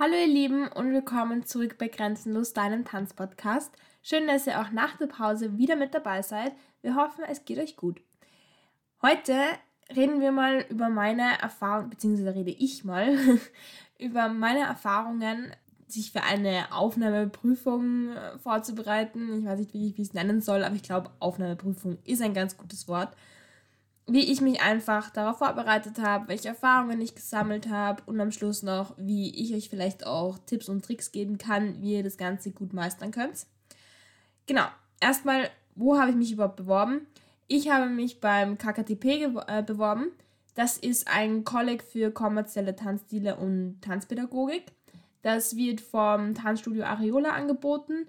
Hallo ihr Lieben und willkommen zurück bei Grenzenlos, deinem Tanzpodcast. Schön, dass ihr auch nach der Pause wieder mit dabei seid. Wir hoffen, es geht euch gut. Heute reden wir mal über meine Erfahrungen, beziehungsweise rede ich mal über meine Erfahrungen, sich für eine Aufnahmeprüfung äh, vorzubereiten. Ich weiß nicht, wie ich es nennen soll, aber ich glaube, Aufnahmeprüfung ist ein ganz gutes Wort wie ich mich einfach darauf vorbereitet habe, welche Erfahrungen ich gesammelt habe und am Schluss noch, wie ich euch vielleicht auch Tipps und Tricks geben kann, wie ihr das Ganze gut meistern könnt. Genau, erstmal, wo habe ich mich überhaupt beworben? Ich habe mich beim KKTP äh, beworben. Das ist ein Kolleg für kommerzielle Tanzstile und Tanzpädagogik. Das wird vom Tanzstudio Areola angeboten.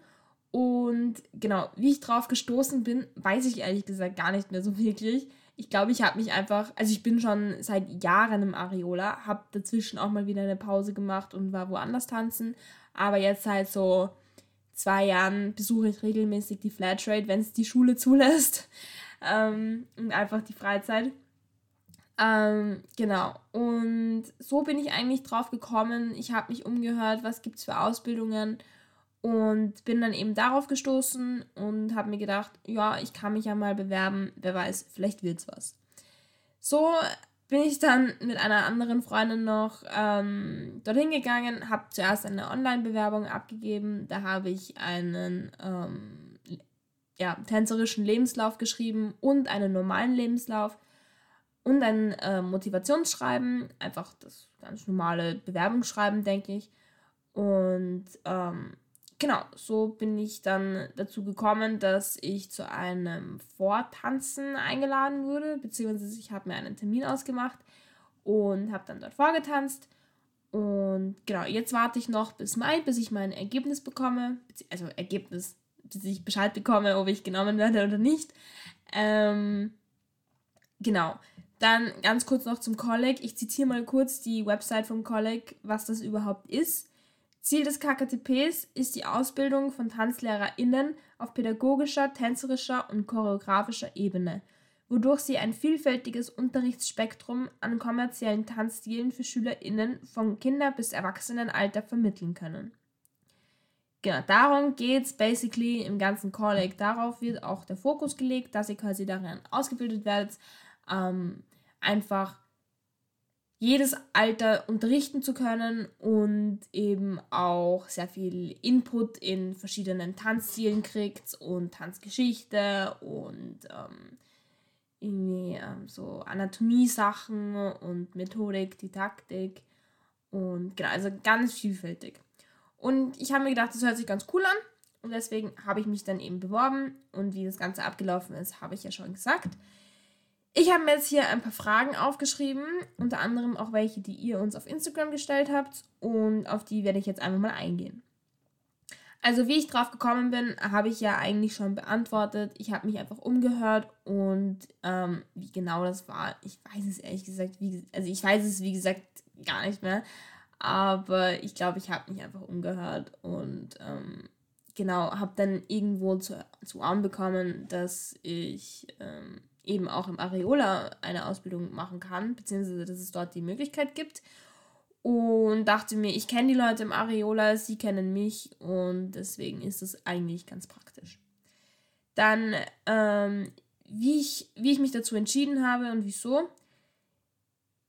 Und genau, wie ich drauf gestoßen bin, weiß ich ehrlich gesagt gar nicht mehr so wirklich ich glaube, ich habe mich einfach, also ich bin schon seit Jahren im Areola, habe dazwischen auch mal wieder eine Pause gemacht und war woanders tanzen. Aber jetzt seit so zwei Jahren besuche ich regelmäßig die Flatrate, wenn es die Schule zulässt. Ähm, und einfach die Freizeit. Ähm, genau. Und so bin ich eigentlich drauf gekommen. Ich habe mich umgehört, was gibt es für Ausbildungen und bin dann eben darauf gestoßen und habe mir gedacht, ja, ich kann mich ja mal bewerben, wer weiß, vielleicht wird's was. So bin ich dann mit einer anderen Freundin noch ähm, dorthin gegangen, habe zuerst eine Online-Bewerbung abgegeben, da habe ich einen ähm, ja, tänzerischen Lebenslauf geschrieben und einen normalen Lebenslauf und ein äh, Motivationsschreiben, einfach das ganz normale Bewerbungsschreiben, denke ich. Und ähm, genau, so bin ich dann dazu gekommen, dass ich zu einem Vortanzen eingeladen wurde, beziehungsweise ich habe mir einen Termin ausgemacht und habe dann dort vorgetanzt. Und genau, jetzt warte ich noch bis Mai, bis ich mein Ergebnis bekomme. Also Ergebnis, bis ich Bescheid bekomme, ob ich genommen werde oder nicht. Ähm, genau. Dann ganz kurz noch zum Kolleg. Ich zitiere mal kurz die Website vom Kolleg, was das überhaupt ist. Ziel des KKTPs ist die Ausbildung von TanzlehrerInnen auf pädagogischer, tänzerischer und choreografischer Ebene, wodurch sie ein vielfältiges Unterrichtsspektrum an kommerziellen Tanzstilen für SchülerInnen von Kinder- bis Erwachsenenalter vermitteln können. Genau, darum geht es basically im ganzen College. Darauf wird auch der Fokus gelegt, dass ihr quasi darin ausgebildet werdet, ähm, einfach jedes Alter unterrichten zu können und eben auch sehr viel Input in verschiedenen Tanzstilen kriegt und Tanzgeschichte und ähm, irgendwie ähm, so Anatomie-Sachen und Methodik, Didaktik und genau, also ganz vielfältig. Und ich habe mir gedacht, das hört sich ganz cool an und deswegen habe ich mich dann eben beworben und wie das Ganze abgelaufen ist, habe ich ja schon gesagt. Ich habe mir jetzt hier ein paar Fragen aufgeschrieben, unter anderem auch welche, die ihr uns auf Instagram gestellt habt und auf die werde ich jetzt einfach mal eingehen. Also wie ich drauf gekommen bin, habe ich ja eigentlich schon beantwortet. Ich habe mich einfach umgehört und ähm, wie genau das war, ich weiß es ehrlich gesagt, wie, also ich weiß es wie gesagt gar nicht mehr, aber ich glaube, ich habe mich einfach umgehört und ähm, genau, habe dann irgendwo zu, zu Ohren bekommen, dass ich ähm, eben auch im Areola eine Ausbildung machen kann, beziehungsweise dass es dort die Möglichkeit gibt. Und dachte mir, ich kenne die Leute im Areola, sie kennen mich und deswegen ist es eigentlich ganz praktisch. Dann, ähm, wie, ich, wie ich mich dazu entschieden habe und wieso.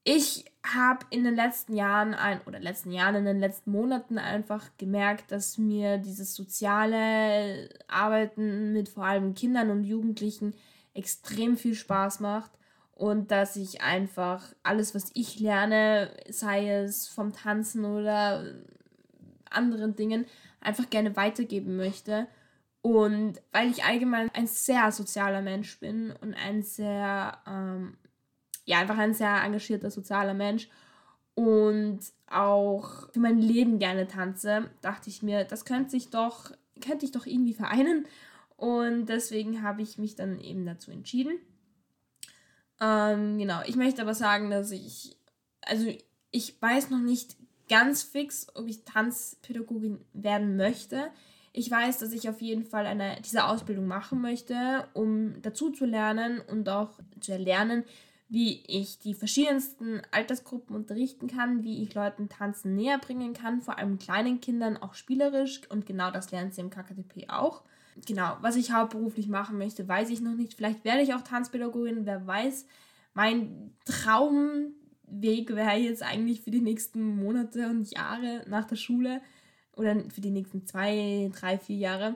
Ich habe in den letzten Jahren ein, oder letzten Jahren, in den letzten Monaten einfach gemerkt, dass mir dieses soziale Arbeiten mit vor allem Kindern und Jugendlichen extrem viel Spaß macht und dass ich einfach alles, was ich lerne, sei es vom Tanzen oder anderen Dingen, einfach gerne weitergeben möchte. Und weil ich allgemein ein sehr sozialer Mensch bin und ein sehr, ähm, ja, einfach ein sehr engagierter sozialer Mensch und auch für mein Leben gerne tanze, dachte ich mir, das könnte sich doch, könnte ich doch irgendwie vereinen und deswegen habe ich mich dann eben dazu entschieden. Ähm, genau, ich möchte aber sagen, dass ich, also ich weiß noch nicht ganz fix, ob ich Tanzpädagogin werden möchte. Ich weiß, dass ich auf jeden Fall eine, diese Ausbildung machen möchte, um dazu zu lernen und auch zu erlernen, wie ich die verschiedensten Altersgruppen unterrichten kann, wie ich Leuten Tanzen näher bringen kann, vor allem kleinen Kindern auch spielerisch und genau das lernen sie im KKTP auch. Genau, was ich hauptberuflich machen möchte, weiß ich noch nicht. Vielleicht werde ich auch Tanzpädagogin, wer weiß. Mein Traumweg wäre jetzt eigentlich für die nächsten Monate und Jahre nach der Schule oder für die nächsten zwei, drei, vier Jahre,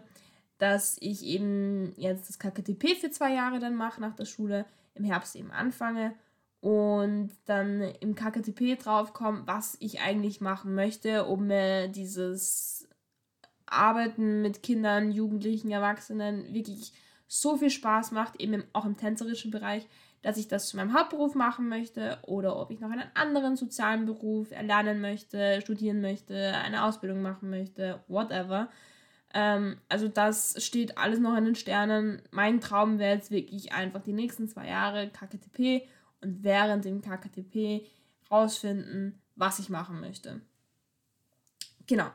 dass ich eben jetzt das KKTP für zwei Jahre dann mache nach der Schule im Herbst eben anfange und dann im KKTP draufkomme, was ich eigentlich machen möchte, um mir dieses Arbeiten mit Kindern, Jugendlichen, Erwachsenen wirklich so viel Spaß macht, eben auch im tänzerischen Bereich, dass ich das zu meinem Hauptberuf machen möchte oder ob ich noch einen anderen sozialen Beruf erlernen möchte, studieren möchte, eine Ausbildung machen möchte, whatever. Ähm, also das steht alles noch in den Sternen. Mein Traum wäre jetzt wirklich einfach die nächsten zwei Jahre KKTP und während dem KKTP rausfinden, was ich machen möchte. Genau.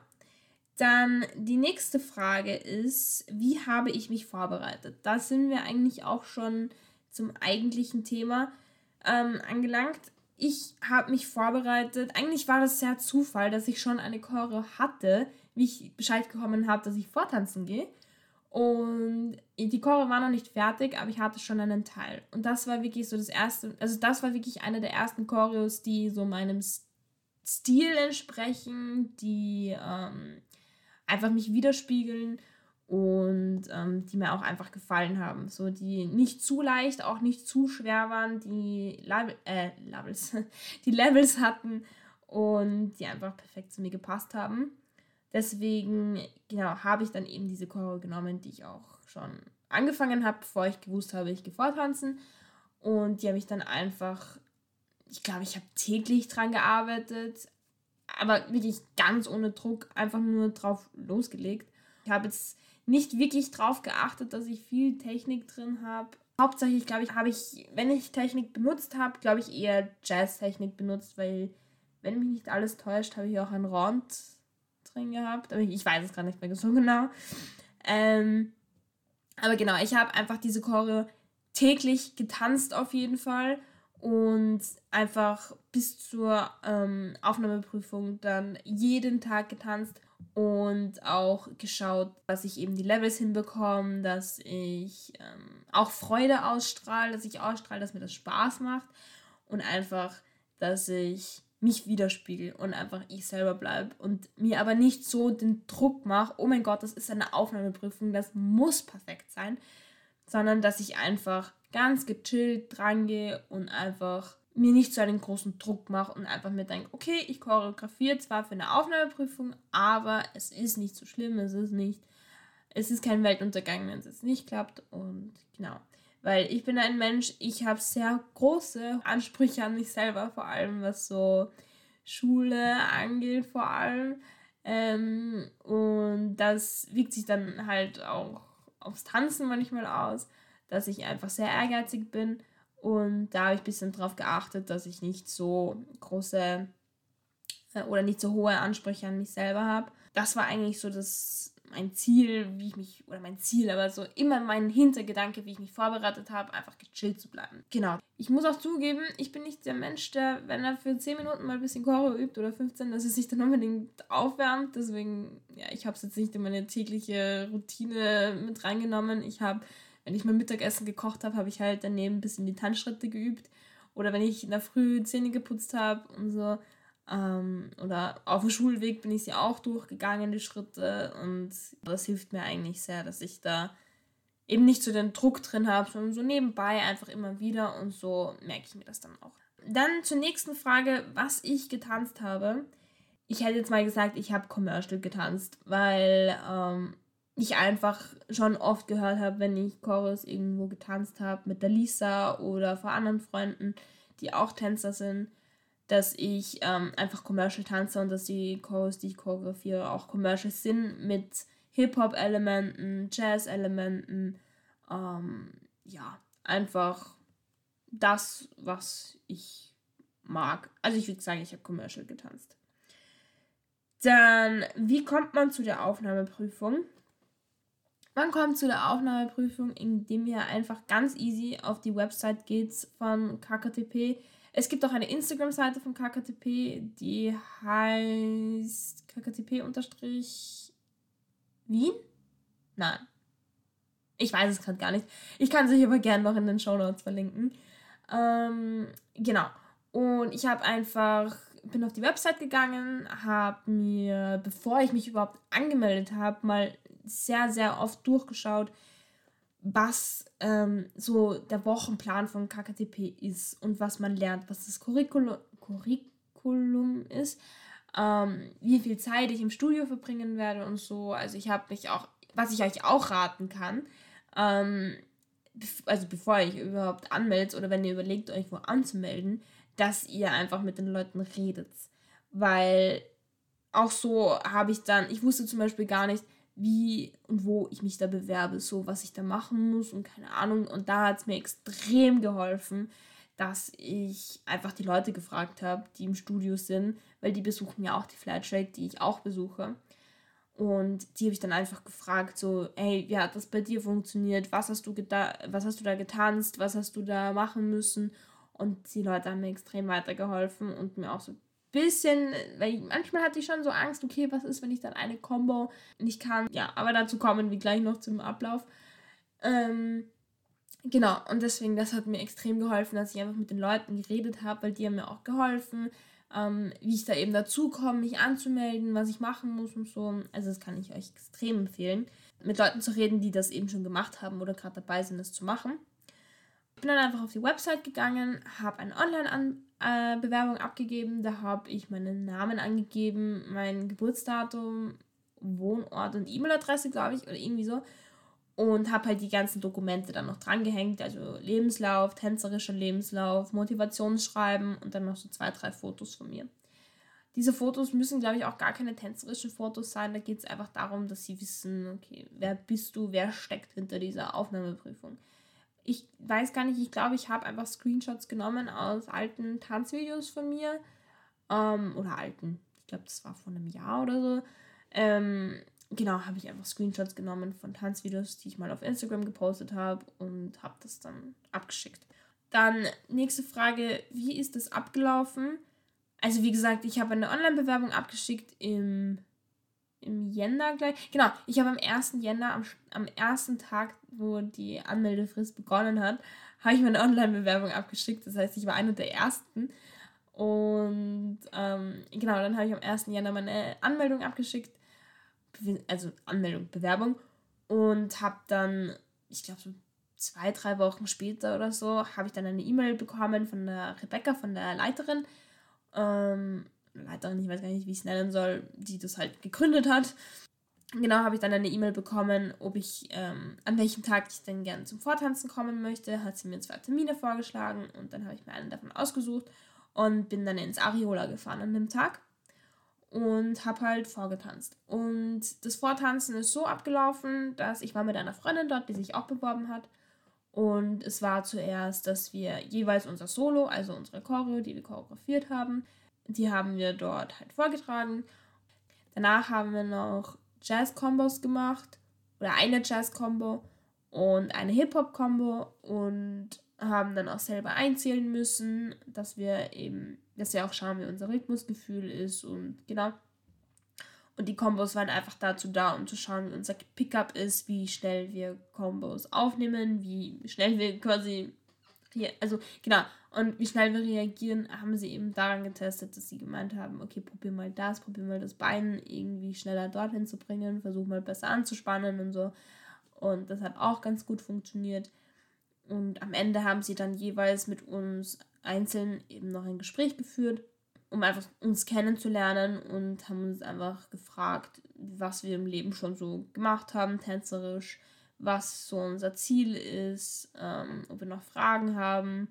Dann die nächste Frage ist, wie habe ich mich vorbereitet? Da sind wir eigentlich auch schon zum eigentlichen Thema ähm, angelangt. Ich habe mich vorbereitet. Eigentlich war das sehr Zufall, dass ich schon eine Choreo hatte, wie ich Bescheid bekommen habe, dass ich vortanzen gehe. Und die Chore war noch nicht fertig, aber ich hatte schon einen Teil. Und das war wirklich so das erste, also das war wirklich eine der ersten Choreos, die so meinem Stil entsprechen, die ähm, einfach mich widerspiegeln und ähm, die mir auch einfach gefallen haben. So, die nicht zu leicht, auch nicht zu schwer waren, die Level, äh, Levels, die Levels hatten und die einfach perfekt zu mir gepasst haben. Deswegen, genau, habe ich dann eben diese Chore genommen, die ich auch schon angefangen habe, bevor ich gewusst habe, ich gehe vortanzen. Und die habe ich dann einfach, ich glaube, ich habe täglich dran gearbeitet, aber wirklich ganz ohne Druck, einfach nur drauf losgelegt. Ich habe jetzt nicht wirklich drauf geachtet, dass ich viel Technik drin habe. Hauptsächlich, glaube ich, habe ich, wenn ich Technik benutzt habe, glaube ich eher Jazz-Technik benutzt, weil, wenn mich nicht alles täuscht, habe ich auch ein Rond drin gehabt. Aber ich weiß es gar nicht mehr so genau. Ähm, aber genau, ich habe einfach diese Chore täglich getanzt auf jeden Fall und einfach bis zur ähm, Aufnahmeprüfung dann jeden Tag getanzt und auch geschaut, dass ich eben die Levels hinbekomme, dass ich ähm, auch Freude ausstrahle, dass ich ausstrahle, dass mir das Spaß macht und einfach, dass ich mich widerspiegel und einfach ich selber bleibe und mir aber nicht so den Druck mache, oh mein Gott, das ist eine Aufnahmeprüfung, das muss perfekt sein, sondern dass ich einfach ganz gechillt drangehe und einfach mir nicht so einen großen Druck mache und einfach mir denke, okay, ich choreografiere zwar für eine Aufnahmeprüfung, aber es ist nicht so schlimm, es ist nicht, es ist kein Weltuntergang, wenn es jetzt nicht klappt und genau. Weil ich bin ein Mensch, ich habe sehr große Ansprüche an mich selber, vor allem was so Schule angeht, vor allem. Ähm, und das wirkt sich dann halt auch aufs Tanzen manchmal aus, dass ich einfach sehr ehrgeizig bin. Und da habe ich ein bisschen darauf geachtet, dass ich nicht so große äh, oder nicht so hohe Ansprüche an mich selber habe. Das war eigentlich so das mein Ziel, wie ich mich, oder mein Ziel, aber so immer mein Hintergedanke, wie ich mich vorbereitet habe, einfach gechillt zu bleiben. Genau. Ich muss auch zugeben, ich bin nicht der Mensch, der, wenn er für 10 Minuten mal ein bisschen Choreo übt oder 15, dass er sich dann unbedingt aufwärmt. Deswegen, ja, ich habe es jetzt nicht in meine tägliche Routine mit reingenommen. Ich habe, wenn ich mein Mittagessen gekocht habe, habe ich halt daneben ein bisschen die Tanzschritte geübt. Oder wenn ich in der Früh Zähne geputzt habe und so. Ähm, oder auf dem Schulweg bin ich sie auch durchgegangen, die Schritte. Und das hilft mir eigentlich sehr, dass ich da eben nicht so den Druck drin habe, sondern so nebenbei einfach immer wieder. Und so merke ich mir das dann auch. Dann zur nächsten Frage, was ich getanzt habe. Ich hätte jetzt mal gesagt, ich habe Commercial getanzt, weil ähm, ich einfach schon oft gehört habe, wenn ich Chorus irgendwo getanzt habe mit der Lisa oder vor anderen Freunden, die auch Tänzer sind, dass ich ähm, einfach Commercial tanze und dass die Chorus, die ich choreografiere, auch Commercial sind mit Hip-Hop-Elementen, Jazz-Elementen. Ähm, ja, einfach das, was ich mag. Also ich würde sagen, ich habe Commercial getanzt. Dann, wie kommt man zu der Aufnahmeprüfung? Man kommt zu der Aufnahmeprüfung, indem ihr einfach ganz easy auf die Website geht von KKTP. Es gibt auch eine Instagram-Seite von KKTP, die heißt KKTP-Wien? Nein. Ich weiß es gerade gar nicht. Ich kann sie aber gerne noch in den Show Notes verlinken. Ähm, genau. Und ich habe einfach, bin auf die Website gegangen, habe mir, bevor ich mich überhaupt angemeldet habe, mal sehr, sehr oft durchgeschaut, was ähm, so der Wochenplan von KKTP ist und was man lernt, was das Curriculum, Curriculum ist, ähm, wie viel Zeit ich im Studio verbringen werde und so. Also ich habe mich auch, was ich euch auch raten kann, ähm, also bevor ihr überhaupt anmeldet oder wenn ihr überlegt, euch wo anzumelden, dass ihr einfach mit den Leuten redet. Weil auch so habe ich dann, ich wusste zum Beispiel gar nicht, wie und wo ich mich da bewerbe, so was ich da machen muss und keine Ahnung. Und da hat es mir extrem geholfen, dass ich einfach die Leute gefragt habe, die im Studio sind, weil die besuchen ja auch die Flatrate, die ich auch besuche. Und die habe ich dann einfach gefragt, so, hey, wie hat das bei dir funktioniert? Was hast du, was hast du da getanzt? Was hast du da machen müssen? Und die Leute haben mir extrem weitergeholfen und mir auch so bisschen, weil manchmal hatte ich schon so Angst, okay, was ist, wenn ich dann eine Combo nicht kann? Ja, aber dazu kommen wir gleich noch zum Ablauf. Ähm, genau, und deswegen, das hat mir extrem geholfen, dass ich einfach mit den Leuten geredet habe, weil die haben mir auch geholfen ähm, wie ich da eben dazu komme, mich anzumelden, was ich machen muss und so. Also das kann ich euch extrem empfehlen, mit Leuten zu reden, die das eben schon gemacht haben oder gerade dabei sind, das zu machen. Ich bin dann einfach auf die Website gegangen, habe eine Online-Bewerbung äh, abgegeben, da habe ich meinen Namen angegeben, mein Geburtsdatum, Wohnort und E-Mail-Adresse, glaube ich, oder irgendwie so und habe halt die ganzen Dokumente dann noch drangehängt, also Lebenslauf, tänzerischer Lebenslauf, Motivationsschreiben und dann noch so zwei, drei Fotos von mir. Diese Fotos müssen, glaube ich, auch gar keine tänzerischen Fotos sein. Da geht es einfach darum, dass sie wissen, okay, wer bist du, wer steckt hinter dieser Aufnahmeprüfung. Ich weiß gar nicht, ich glaube, ich habe einfach Screenshots genommen aus alten Tanzvideos von mir. Ähm, oder alten, ich glaube, das war vor einem Jahr oder so. Ähm, genau, habe ich einfach Screenshots genommen von Tanzvideos, die ich mal auf Instagram gepostet habe und habe das dann abgeschickt. Dann nächste Frage, wie ist das abgelaufen? Also wie gesagt, ich habe eine Online-Bewerbung abgeschickt im, im Jänner gleich. Genau, ich habe am 1. Jänner, am, am ersten Tag, wo die Anmeldefrist begonnen hat, habe ich meine Online-Bewerbung abgeschickt. Das heißt, ich war einer der ersten. Und ähm, genau, dann habe ich am 1. Jänner meine Anmeldung abgeschickt also Anmeldung, Bewerbung und habe dann, ich glaube so zwei, drei Wochen später oder so, habe ich dann eine E-Mail bekommen von der Rebecca, von der Leiterin, ähm, Leiterin, ich weiß gar nicht, wie ich es nennen soll, die das halt gegründet hat. Genau, habe ich dann eine E-Mail bekommen, ob ich, ähm, an welchem Tag ich denn gerne zum Vortanzen kommen möchte. Hat sie mir zwei Termine vorgeschlagen und dann habe ich mir einen davon ausgesucht und bin dann ins Ariola gefahren an dem Tag und habe halt vorgetanzt. Und das Vortanzen ist so abgelaufen, dass ich war mit einer Freundin dort, die sich auch beworben hat. Und es war zuerst, dass wir jeweils unser Solo, also unsere Choreo, die wir choreografiert haben, die haben wir dort halt vorgetragen. Danach haben wir noch Jazz-Combos gemacht oder eine Jazz-Combo und eine Hip-Hop-Combo und haben dann auch selber einzählen müssen, dass wir eben, dass wir auch schauen, wie unser Rhythmusgefühl ist und genau. Und die Kombos waren einfach dazu da, um zu schauen, wie unser Pickup ist, wie schnell wir Kombos aufnehmen, wie schnell wir quasi, also genau, und wie schnell wir reagieren, haben sie eben daran getestet, dass sie gemeint haben, okay, probier mal das, probier mal das Bein irgendwie schneller dorthin zu bringen, versuch mal besser anzuspannen und so. Und das hat auch ganz gut funktioniert. Und am Ende haben sie dann jeweils mit uns einzeln eben noch ein Gespräch geführt, um einfach uns kennenzulernen und haben uns einfach gefragt, was wir im Leben schon so gemacht haben, tänzerisch, was so unser Ziel ist, ähm, ob wir noch Fragen haben.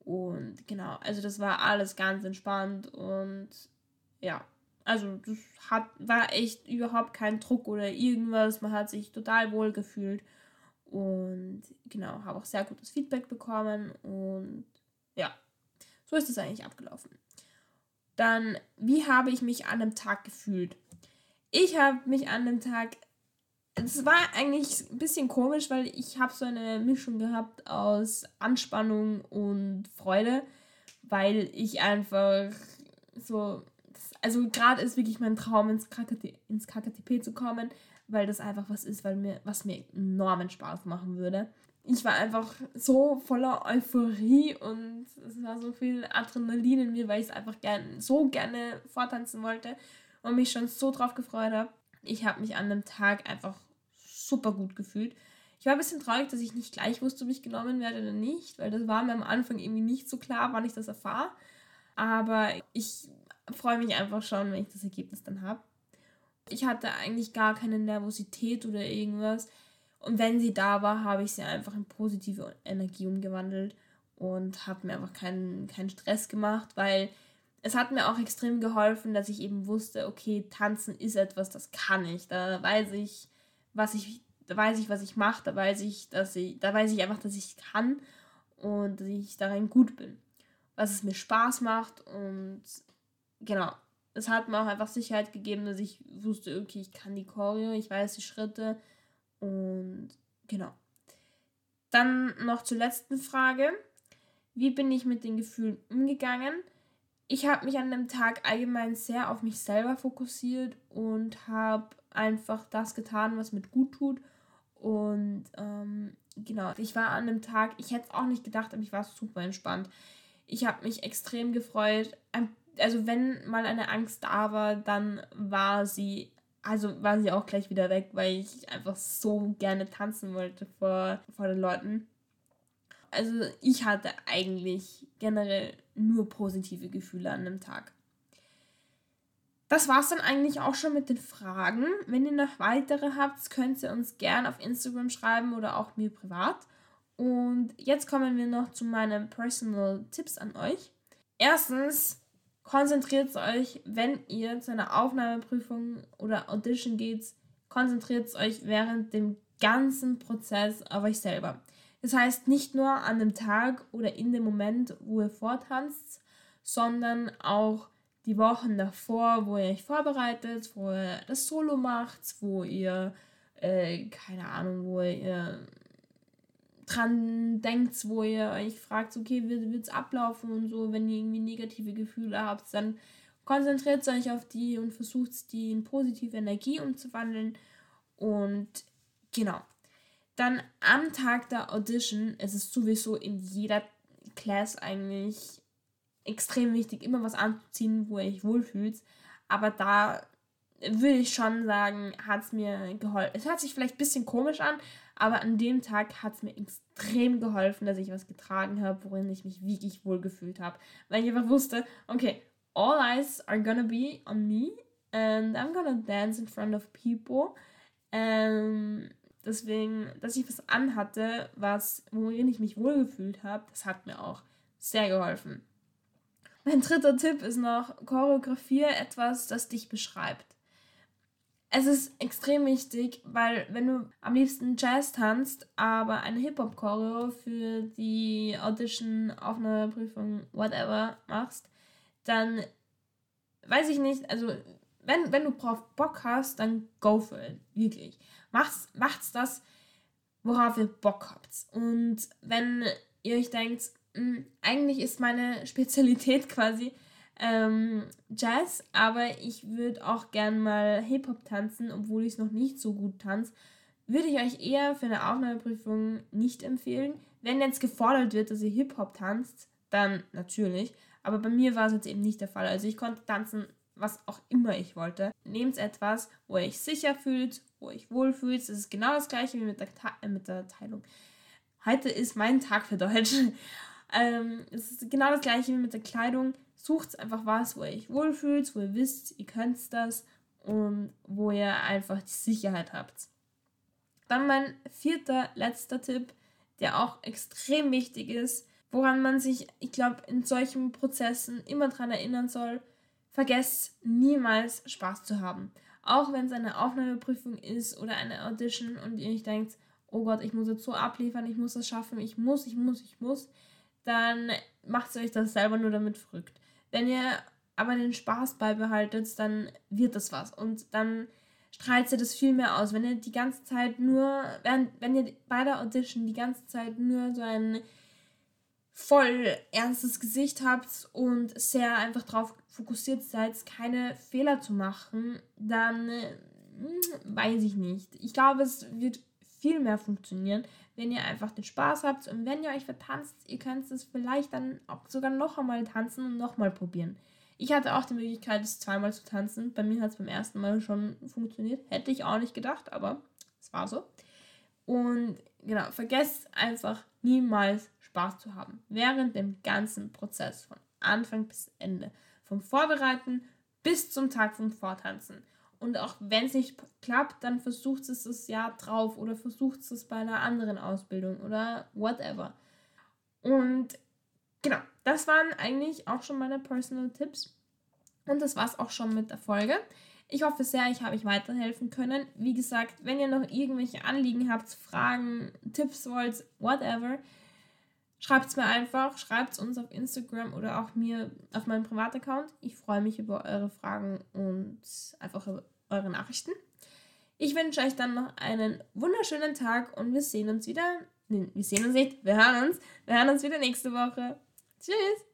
Und genau, also das war alles ganz entspannt und ja, also das hat, war echt überhaupt kein Druck oder irgendwas. Man hat sich total wohl gefühlt. Und genau, habe auch sehr gutes Feedback bekommen und ja, so ist es eigentlich abgelaufen. Dann, wie habe ich mich an dem Tag gefühlt? Ich habe mich an dem Tag es war eigentlich ein bisschen komisch, weil ich habe so eine Mischung gehabt aus Anspannung und Freude, weil ich einfach so, also gerade ist wirklich mein Traum ins, KKT, ins KKTP zu kommen, weil das einfach was ist, weil mir, was mir enormen Spaß machen würde. Ich war einfach so voller Euphorie und es war so viel Adrenalin in mir, weil ich es einfach gern, so gerne vortanzen wollte und mich schon so drauf gefreut habe ich habe mich an dem Tag einfach super gut gefühlt. Ich war ein bisschen traurig, dass ich nicht gleich wusste, ob ich genommen werde oder nicht, weil das war mir am Anfang irgendwie nicht so klar, wann ich das erfahre. Aber ich freue mich einfach schon, wenn ich das Ergebnis dann habe. Ich hatte eigentlich gar keine Nervosität oder irgendwas. Und wenn sie da war, habe ich sie einfach in positive Energie umgewandelt und habe mir einfach keinen, keinen Stress gemacht, weil es hat mir auch extrem geholfen, dass ich eben wusste, okay, tanzen ist etwas, das kann ich. Da weiß ich, was ich, da weiß ich, was ich mache, da weiß ich, dass ich, da weiß ich einfach, dass ich kann und dass ich darin gut bin. Was es mir Spaß macht und genau. Es hat mir auch einfach Sicherheit gegeben, dass ich wusste, okay, ich kann die Choreo, ich weiß die Schritte und genau. Dann noch zur letzten Frage. Wie bin ich mit den Gefühlen umgegangen? Ich habe mich an dem Tag allgemein sehr auf mich selber fokussiert und habe einfach das getan, was mir gut tut. Und ähm, genau, ich war an dem Tag, ich hätte es auch nicht gedacht, aber ich war super entspannt. Ich habe mich extrem gefreut. Also wenn mal eine Angst da war, dann war sie, also war sie auch gleich wieder weg, weil ich einfach so gerne tanzen wollte vor, vor den Leuten also ich hatte eigentlich generell nur positive Gefühle an dem Tag. Das war es dann eigentlich auch schon mit den Fragen. Wenn ihr noch weitere habt, könnt ihr uns gerne auf Instagram schreiben oder auch mir privat. Und jetzt kommen wir noch zu meinen Personal Tipps an euch. Erstens, konzentriert euch, wenn ihr zu einer Aufnahmeprüfung oder Audition geht, konzentriert euch während dem ganzen Prozess auf euch selber. Das heißt nicht nur an dem Tag oder in dem Moment, wo ihr vortanzt, sondern auch die Wochen davor, wo ihr euch vorbereitet, wo ihr das Solo macht, wo ihr, äh, keine Ahnung, wo ihr dran denkt, wo ihr euch fragt, okay, wie wird es ablaufen und so, wenn ihr irgendwie negative Gefühle habt, dann konzentriert euch auf die und versucht die in positive Energie umzuwandeln. Und genau, dann am Tag der Audition, es ist sowieso in jeder Class eigentlich extrem wichtig, immer was anzuziehen, wo ihr euch wohlfühlt. Aber da würde ich schon sagen, hat es mir geholfen. Es hört sich vielleicht ein bisschen komisch an, aber an dem Tag hat es mir extrem geholfen, dass ich was getragen habe, worin ich mich wirklich wohl gefühlt habe. Weil ich einfach wusste, okay, all eyes are gonna be on me and I'm gonna dance in front of people. Um, Deswegen, dass ich was anhatte, was, worin ich mich wohlgefühlt habe, das hat mir auch sehr geholfen. Mein dritter Tipp ist noch, choreografiere etwas, das dich beschreibt. Es ist extrem wichtig, weil wenn du am liebsten Jazz tanzt, aber eine Hip-Hop-Choreo für die Audition, Aufnahmeprüfung, whatever machst, dann weiß ich nicht, also wenn, wenn du drauf Bock hast, dann go for it, wirklich macht's, macht's das, worauf ihr Bock habt. Und wenn ihr euch denkt, mh, hm, eigentlich ist meine Spezialität quasi ähm, Jazz, aber ich würde auch gern mal Hip-Hop tanzen, obwohl ich es noch nicht so gut tanze, würde ich euch eher für eine Aufnahmeprüfung nicht empfehlen. Wenn jetzt gefordert wird, dass ihr Hip-Hop tanzt, dann natürlich. Aber bei mir war es jetzt eben nicht der Fall. Also ich konnte tanzen, was auch immer ich wollte. Nehmt etwas, wo ihr euch sicher fühlt, wo ihr euch wohlfühlt. Das ist genau das gleiche wie mit der, äh, mit der Teilung. Heute ist mein Tag für Deutsch. ähm, es ist genau das gleiche wie mit der Kleidung. Sucht einfach was, wo ihr euch wohlfühlt, wo ihr wisst, ihr könnt das und wo ihr einfach die Sicherheit habt. Dann mein vierter, letzter Tipp, der auch extrem wichtig ist, woran man sich, ich glaube, in solchen Prozessen immer daran erinnern soll, vergesst niemals Spaß zu haben. Auch wenn es eine Aufnahmeprüfung ist oder eine Audition und ihr nicht denkt, oh Gott, ich muss jetzt so abliefern, ich muss das schaffen, ich muss, ich muss, ich muss, dann macht euch das selber nur damit verrückt. Wenn ihr aber den Spaß beibehaltet, dann wird das was. Und dann, strahlt ihr das viel mehr aus. Wenn ihr die ganze Zeit nur, wenn, wenn ihr bei der Audition die ganze Zeit nur so ein voll ernstes Gesicht habt und sehr einfach darauf fokussiert seid, keine Fehler zu machen, dann hm, weiß ich nicht. Ich glaube, es wird viel mehr funktionieren, wenn ihr einfach den Spaß habt und wenn ihr euch vertanzt, ihr könnt es vielleicht dann auch sogar noch einmal tanzen und noch mal probieren. Ich hatte auch die Möglichkeit, es zweimal zu tanzen. Bei mir hat es beim ersten Mal schon funktioniert. Hätte ich auch nicht gedacht, aber es war so. Und genau, vergesst einfach niemals Spaß zu haben. Während dem ganzen Prozess, von Anfang bis Ende. Vom Vorbereiten bis zum Tag vom Vortanzen. Und auch wenn es nicht klappt, dann versucht es das Jahr drauf oder versucht es bei einer anderen Ausbildung oder whatever. Und genau, das waren eigentlich auch schon meine Personal Tipps. Und das war es auch schon mit der Folge. Ich hoffe sehr, ich habe euch weiterhelfen können. Wie gesagt, wenn ihr noch irgendwelche Anliegen habt, Fragen, Tipps wollt, whatever, schreibt es mir einfach. Schreibt es uns auf Instagram oder auch mir auf meinem Privataccount. Ich freue mich über eure Fragen und einfach über eure Nachrichten. Ich wünsche euch dann noch einen wunderschönen Tag und wir sehen uns wieder. Nee, wir sehen uns nicht, wir hören uns. Wir hören uns wieder nächste Woche. Tschüss!